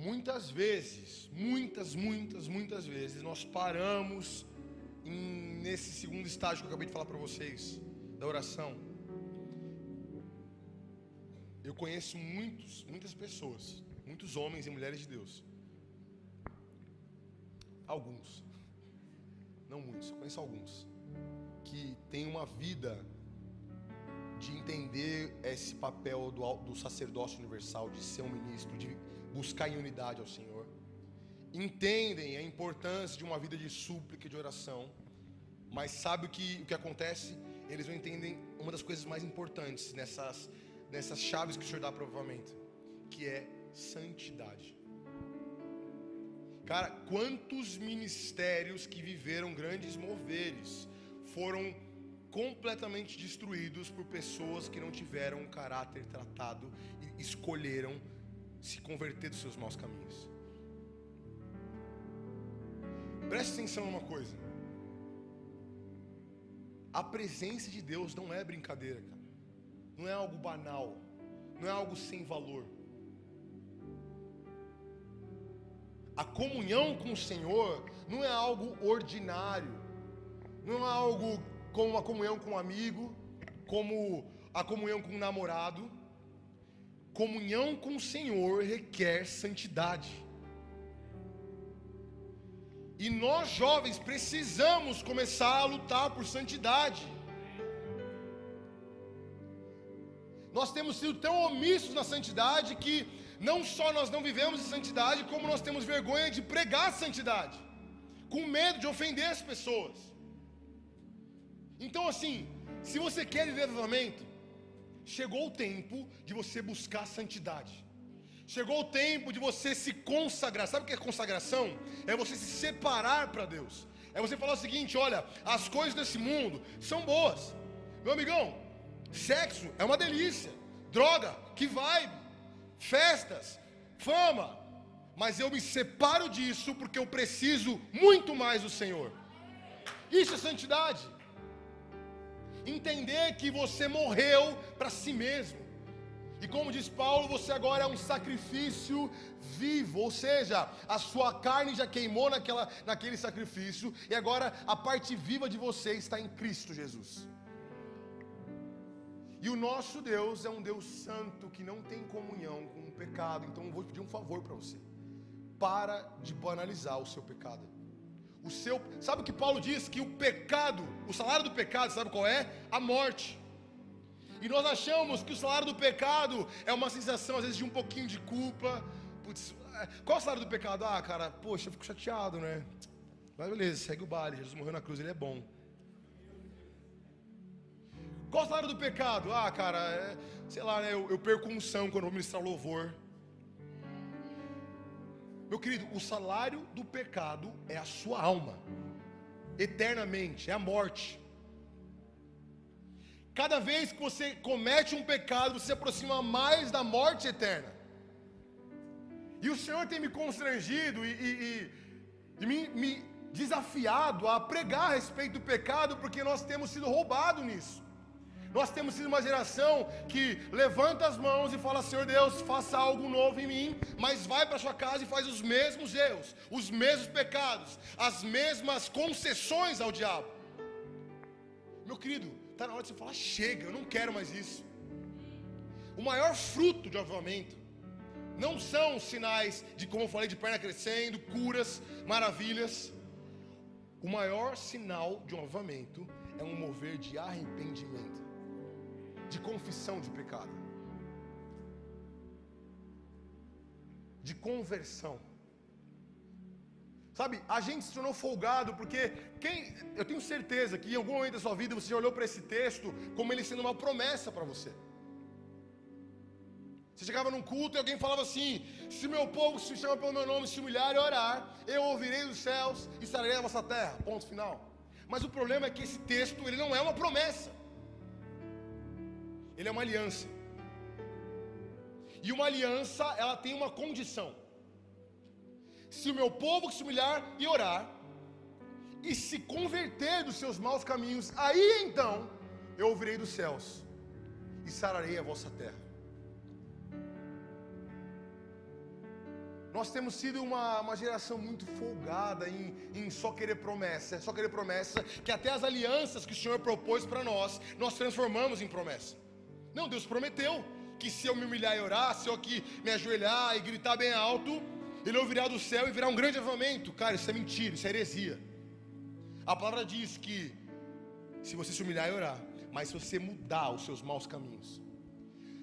muitas vezes, muitas, muitas, muitas vezes, nós paramos em, nesse segundo estágio que eu acabei de falar para vocês, da oração. Eu conheço muitos, muitas pessoas, muitos homens e mulheres de Deus. Alguns, não muitos, conheço alguns, que têm uma vida de entender esse papel do, do sacerdócio universal, de ser um ministro, de buscar em unidade ao Senhor. Entendem a importância de uma vida de súplica e de oração, mas sabe o que, o que acontece? Eles não entendem uma das coisas mais importantes nessas, nessas chaves que o Senhor dá provavelmente, que é santidade. Cara, quantos ministérios que viveram grandes moveres foram completamente destruídos por pessoas que não tiveram um caráter tratado e escolheram se converter dos seus maus caminhos. Preste atenção numa coisa. A presença de Deus não é brincadeira, cara. Não é algo banal. Não é algo sem valor. A comunhão com o Senhor não é algo ordinário. Não é algo como uma comunhão com um amigo, como a comunhão com um namorado comunhão com o Senhor requer santidade. E nós jovens precisamos começar a lutar por santidade. Nós temos sido tão omissos na santidade que não só nós não vivemos em santidade, como nós temos vergonha de pregar santidade, com medo de ofender as pessoas. Então, assim, se você quer viver avivamento, chegou o tempo de você buscar santidade. Chegou o tempo de você se consagrar. Sabe o que é consagração? É você se separar para Deus. É você falar o seguinte: olha, as coisas desse mundo são boas. Meu amigão, sexo é uma delícia. Droga, que vibe. Festas, fama. Mas eu me separo disso porque eu preciso muito mais do Senhor. Isso é santidade entender que você morreu para si mesmo. E como diz Paulo, você agora é um sacrifício vivo, ou seja, a sua carne já queimou naquela, naquele sacrifício, e agora a parte viva de você está em Cristo Jesus. E o nosso Deus é um Deus santo que não tem comunhão com o pecado, então eu vou pedir um favor para você: para de banalizar o seu pecado. O seu, sabe o que Paulo diz? Que o pecado, o salário do pecado, sabe qual é? A morte. E nós achamos que o salário do pecado é uma sensação, às vezes, de um pouquinho de culpa. Putz, é, qual é o salário do pecado? Ah, cara, poxa, eu fico chateado, né? Mas beleza, segue o baile. Jesus morreu na cruz, ele é bom. Qual é o salário do pecado? Ah, cara, é, sei lá, né? Eu, eu perco unção quando vou ministrar louvor. Meu querido, o salário do pecado é a sua alma, eternamente, é a morte. Cada vez que você comete um pecado, você se aproxima mais da morte eterna. E o Senhor tem me constrangido e, e, e, e me, me desafiado a pregar a respeito do pecado, porque nós temos sido roubados nisso. Nós temos sido uma geração que levanta as mãos e fala: Senhor Deus, faça algo novo em mim, mas vai para sua casa e faz os mesmos erros, os mesmos pecados, as mesmas concessões ao diabo. Meu querido, está na hora de você falar: chega, eu não quero mais isso. O maior fruto de avivamento não são sinais de, como eu falei, de perna crescendo, curas, maravilhas. O maior sinal de um avivamento é um mover de arrependimento de confissão de pecado, de conversão. Sabe, a gente se tornou folgado porque quem, eu tenho certeza que em algum momento da sua vida você olhou para esse texto como ele sendo uma promessa para você. Você chegava num culto e alguém falava assim: Se meu povo se chama pelo meu nome, se humilhar e orar, eu ouvirei dos céus e estarei na vossa terra. Ponto final. Mas o problema é que esse texto ele não é uma promessa. Ele é uma aliança. E uma aliança, ela tem uma condição. Se o meu povo se humilhar e orar, e se converter dos seus maus caminhos, aí então eu ouvirei dos céus e sararei a vossa terra. Nós temos sido uma, uma geração muito folgada em, em só querer promessa, só querer promessa, que até as alianças que o Senhor propôs para nós, nós transformamos em promessa. Não, Deus prometeu que se eu me humilhar e orar, se eu aqui me ajoelhar e gritar bem alto, Ele ouvirá do céu e virá um grande avamento. Cara, isso é mentira, isso é heresia. A palavra diz que se você se humilhar e orar, mas se você mudar os seus maus caminhos,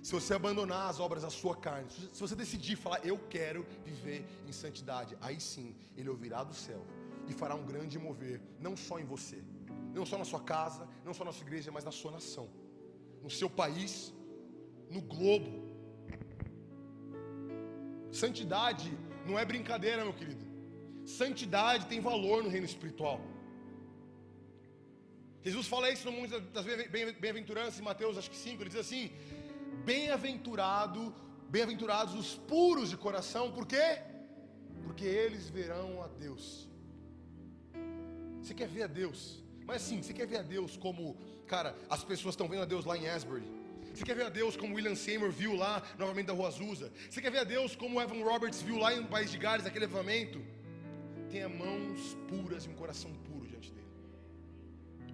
se você abandonar as obras da sua carne, se você decidir falar, eu quero viver em santidade, aí sim, Ele ouvirá do céu e fará um grande mover, não só em você, não só na sua casa, não só na sua igreja, mas na sua nação, no seu país, no globo. Santidade não é brincadeira, meu querido. Santidade tem valor no reino espiritual. Jesus fala isso no mundo das bem-aventuranças, em Mateus acho que 5, ele diz assim: Bem-aventurado, bem-aventurados os puros de coração, por quê? Porque eles verão a Deus. Você quer ver a Deus? Mas assim, você quer ver a Deus como, cara, as pessoas estão vendo a Deus lá em Asbury. Você quer ver a Deus como William Seymour viu lá, novamente da Rua Azusa? Você quer ver a Deus como Evan Roberts viu lá no País de Gales, aquele levamento? Tenha mãos puras e um coração puro diante dele.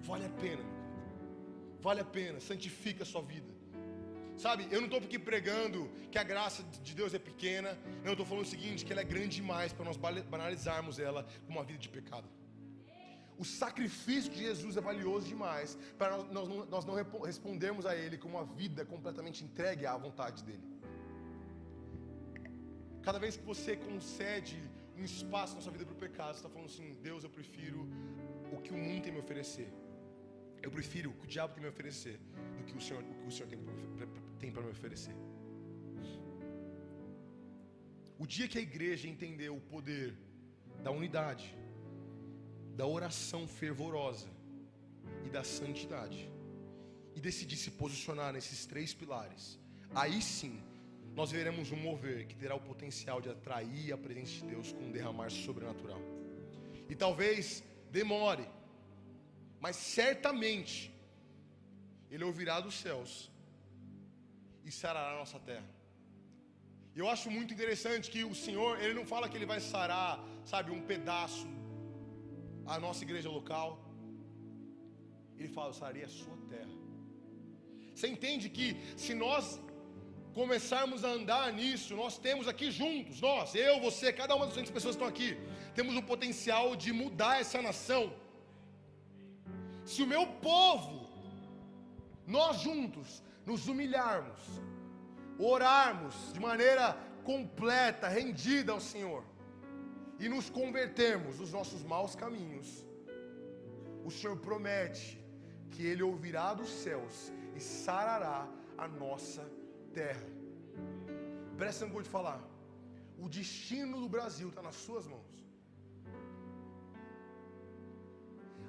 Vale a pena, vale a pena, santifica a sua vida. Sabe, eu não estou aqui pregando que a graça de Deus é pequena, eu estou falando o seguinte: que ela é grande demais para nós banalizarmos ela como uma vida de pecado. O sacrifício de Jesus é valioso demais para nós, nós, nós não respondermos a Ele com uma vida completamente entregue à vontade dEle. Cada vez que você concede um espaço na sua vida para o pecado, você está falando assim: Deus, eu prefiro o que o mundo tem me oferecer. Eu prefiro o que o diabo tem me oferecer do que o Senhor, o que o Senhor tem para me oferecer. O dia que a igreja entendeu o poder da unidade, da oração fervorosa e da santidade, e decidir se posicionar nesses três pilares, aí sim nós veremos um mover que terá o potencial de atrair a presença de Deus com um derramar sobrenatural. E talvez demore, mas certamente Ele ouvirá dos céus e sarará a nossa terra. E eu acho muito interessante que o Senhor, Ele não fala que Ele vai sarar, sabe, um pedaço a nossa igreja local. Ele fala, sararia a sua terra. Você entende que se nós começarmos a andar nisso, nós temos aqui juntos, nós, eu, você, cada uma das pessoas que estão aqui, temos o potencial de mudar essa nação se o meu povo, nós juntos, nos humilharmos, orarmos de maneira completa, rendida ao Senhor, e nos convertermos dos nossos maus caminhos, o Senhor promete que Ele ouvirá dos céus e sarará a nossa terra. Presta atenção te falar. O destino do Brasil está nas suas mãos.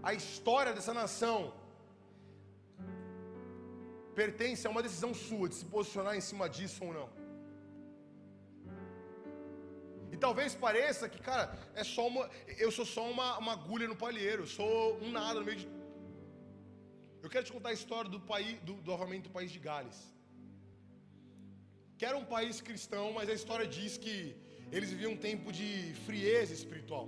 a história dessa nação pertence a uma decisão sua de se posicionar em cima disso ou não. E talvez pareça que, cara, é só uma. Eu sou só uma, uma agulha no palheiro, eu sou um nada no meio de. Eu quero te contar a história do país, do, do armamento do país de Gales. Que era um país cristão, mas a história diz que eles viviam um tempo de frieza espiritual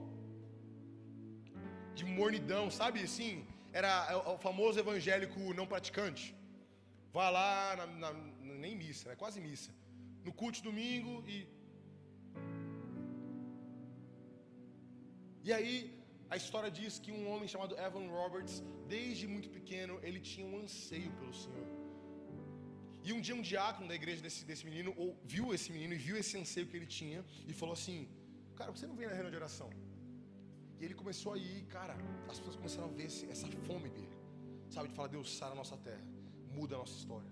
de mornidão, sabe assim? Era o famoso evangélico não praticante. Vai lá, na, na, nem missa, é quase missa. No culto domingo e. E aí, a história diz que um homem chamado Evan Roberts, desde muito pequeno, ele tinha um anseio pelo Senhor. E um dia um diácono da igreja desse, desse menino ou, viu esse menino e viu esse anseio que ele tinha e falou assim: Cara, você não vem na reunião de oração? E ele começou a ir, cara, as pessoas começaram a ver essa fome dele. Sabe, de falar, Deus, sara a nossa terra, muda a nossa história.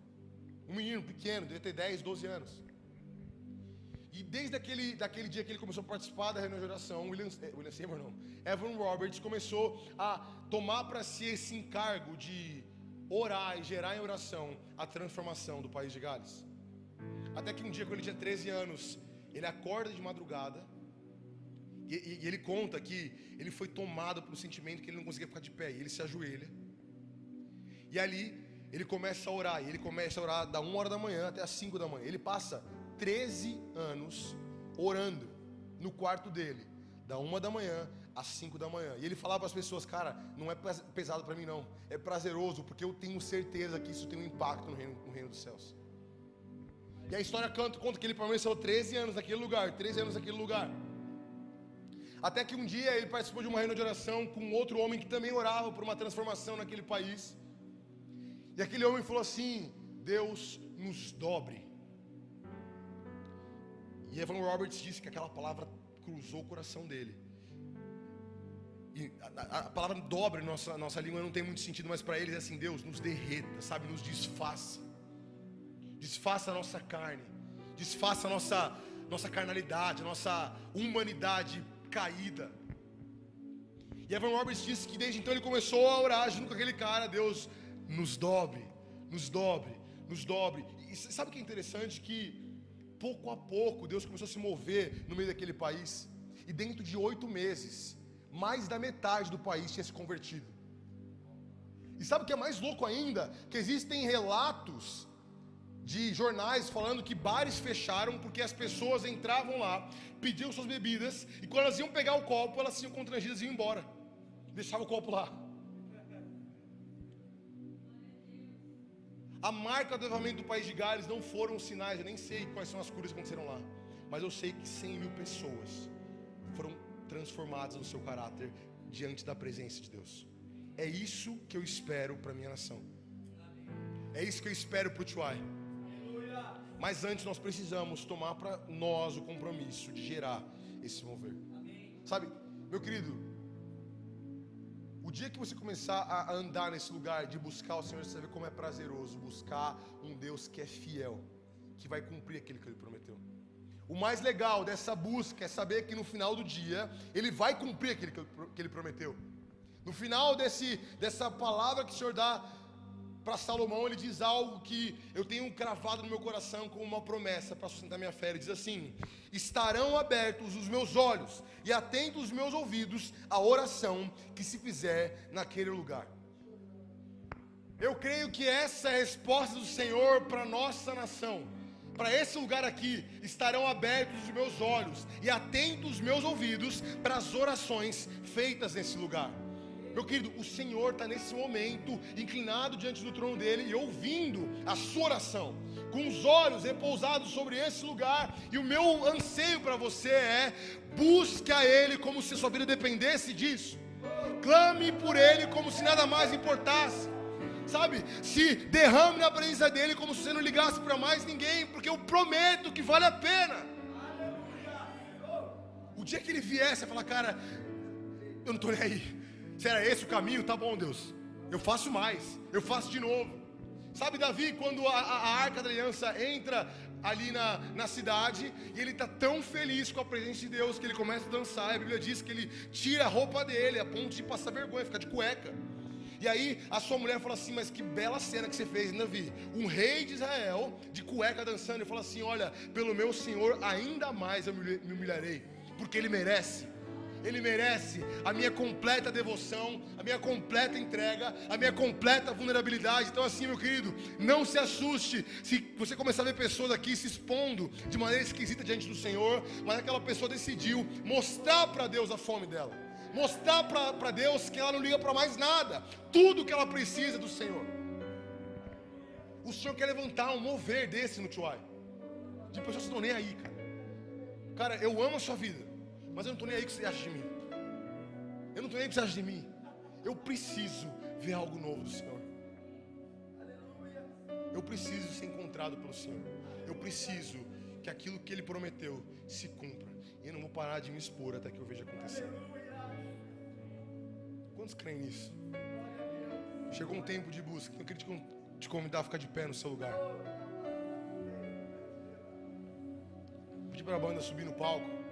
Um menino pequeno, devia ter 10, 12 anos. E desde aquele daquele dia que ele começou a participar da reunião de oração, William, eh, William Seymour não, Evan Roberts começou a tomar para si esse encargo de orar e gerar em oração a transformação do país de Gales. Até que um dia, quando ele tinha 13 anos, ele acorda de madrugada e, e, e ele conta que ele foi tomado pelo sentimento que ele não conseguia ficar de pé. E ele se ajoelha. E ali ele começa a orar. E ele começa a orar da 1 hora da manhã até as 5 da manhã. Ele passa 13 anos orando. no quarto dele, da uma da manhã às cinco da manhã. E ele falava para as pessoas, cara, não é pesado para mim não, é prazeroso, porque eu tenho certeza que isso tem um impacto no reino, no reino dos céus. E a história conta, conta que ele permaneceu 13 anos naquele lugar, 13 anos naquele lugar. Até que um dia ele participou de uma reunião de oração com outro homem que também orava por uma transformação naquele país. E aquele homem falou assim: Deus nos dobre. E Evan Roberts disse que aquela palavra cruzou o coração dele. E a, a, palavra dobre nossa, nossa língua não tem muito sentido, mas para eles é assim: Deus nos derreta, sabe, nos desfaça. Desfaça a nossa carne, desfaça a nossa, nossa carnalidade, a nossa humanidade caída. E Evan Roberts disse que desde então ele começou a orar junto com aquele cara: Deus nos dobre, nos dobre, nos dobre. E sabe o que é interessante? Que pouco a pouco Deus começou a se mover no meio daquele país. E dentro de oito meses, mais da metade do país tinha se convertido. E sabe o que é mais louco ainda? Que existem relatos de jornais falando que bares fecharam porque as pessoas entravam lá, pediam suas bebidas e quando elas iam pegar o copo, elas iam constrangidas e iam embora. Deixava o copo lá. A marca do avivamento do país de Gales não foram os sinais, eu nem sei quais são as curas que aconteceram lá, mas eu sei que 100 mil pessoas foram transformadas no seu caráter diante da presença de Deus. É isso que eu espero para minha nação. É isso que eu espero para o Tuai. Mas antes nós precisamos tomar para nós o compromisso de gerar esse mover. Sabe, meu querido, dia que você começar a andar nesse lugar de buscar o Senhor, você vai ver como é prazeroso buscar um Deus que é fiel, que vai cumprir aquilo que Ele prometeu. O mais legal dessa busca é saber que no final do dia Ele vai cumprir aquilo que Ele prometeu. No final desse, dessa palavra que o Senhor dá para Salomão, ele diz algo que eu tenho cravado no meu coração como uma promessa para sustentar minha fé. Ele diz assim: Estarão abertos os meus olhos e atentos os meus ouvidos à oração que se fizer naquele lugar. Eu creio que essa é a resposta do Senhor para nossa nação. Para esse lugar aqui estarão abertos os meus olhos e atentos os meus ouvidos para as orações feitas nesse lugar. Meu querido, o Senhor está nesse momento inclinado diante do trono dele e ouvindo a sua oração, com os olhos repousados sobre esse lugar. E o meu anseio para você é: busque a Ele como se sua vida dependesse disso, clame por Ele como se nada mais importasse. Sabe, se derrame na presença dele como se você não ligasse para mais ninguém, porque eu prometo que vale a pena. O dia que ele viesse, você falar, cara, eu não estou nem aí se era esse o caminho, tá bom, Deus. Eu faço mais, eu faço de novo. Sabe, Davi, quando a, a, a arca da aliança entra ali na, na cidade, e ele está tão feliz com a presença de Deus que ele começa a dançar. A Bíblia diz que ele tira a roupa dele a ponto de passar vergonha, ficar de cueca. E aí a sua mulher fala assim: Mas que bela cena que você fez, Davi. Um rei de Israel, de cueca dançando, e fala assim: Olha, pelo meu Senhor, ainda mais eu me humilharei, porque ele merece. Ele merece a minha completa devoção, a minha completa entrega, a minha completa vulnerabilidade. Então, assim, meu querido, não se assuste se você começar a ver pessoas aqui se expondo de maneira esquisita diante do Senhor, mas aquela pessoa decidiu mostrar para Deus a fome dela, mostrar para Deus que ela não liga para mais nada, tudo que ela precisa do Senhor. O Senhor quer levantar um mover desse no Tuai, de pessoas que estão nem aí, cara. Cara, eu amo a sua vida. Mas eu não estou nem aí que você acha de mim. Eu não estou nem aí que você acha de mim. Eu preciso ver algo novo do Senhor. Eu preciso ser encontrado pelo Senhor. Eu preciso que aquilo que Ele prometeu se cumpra. E eu não vou parar de me expor até que eu veja acontecer. Quantos creem nisso? Chegou um tempo de busca. Eu queria te convidar a ficar de pé no seu lugar. Pedir para a banda subir no palco.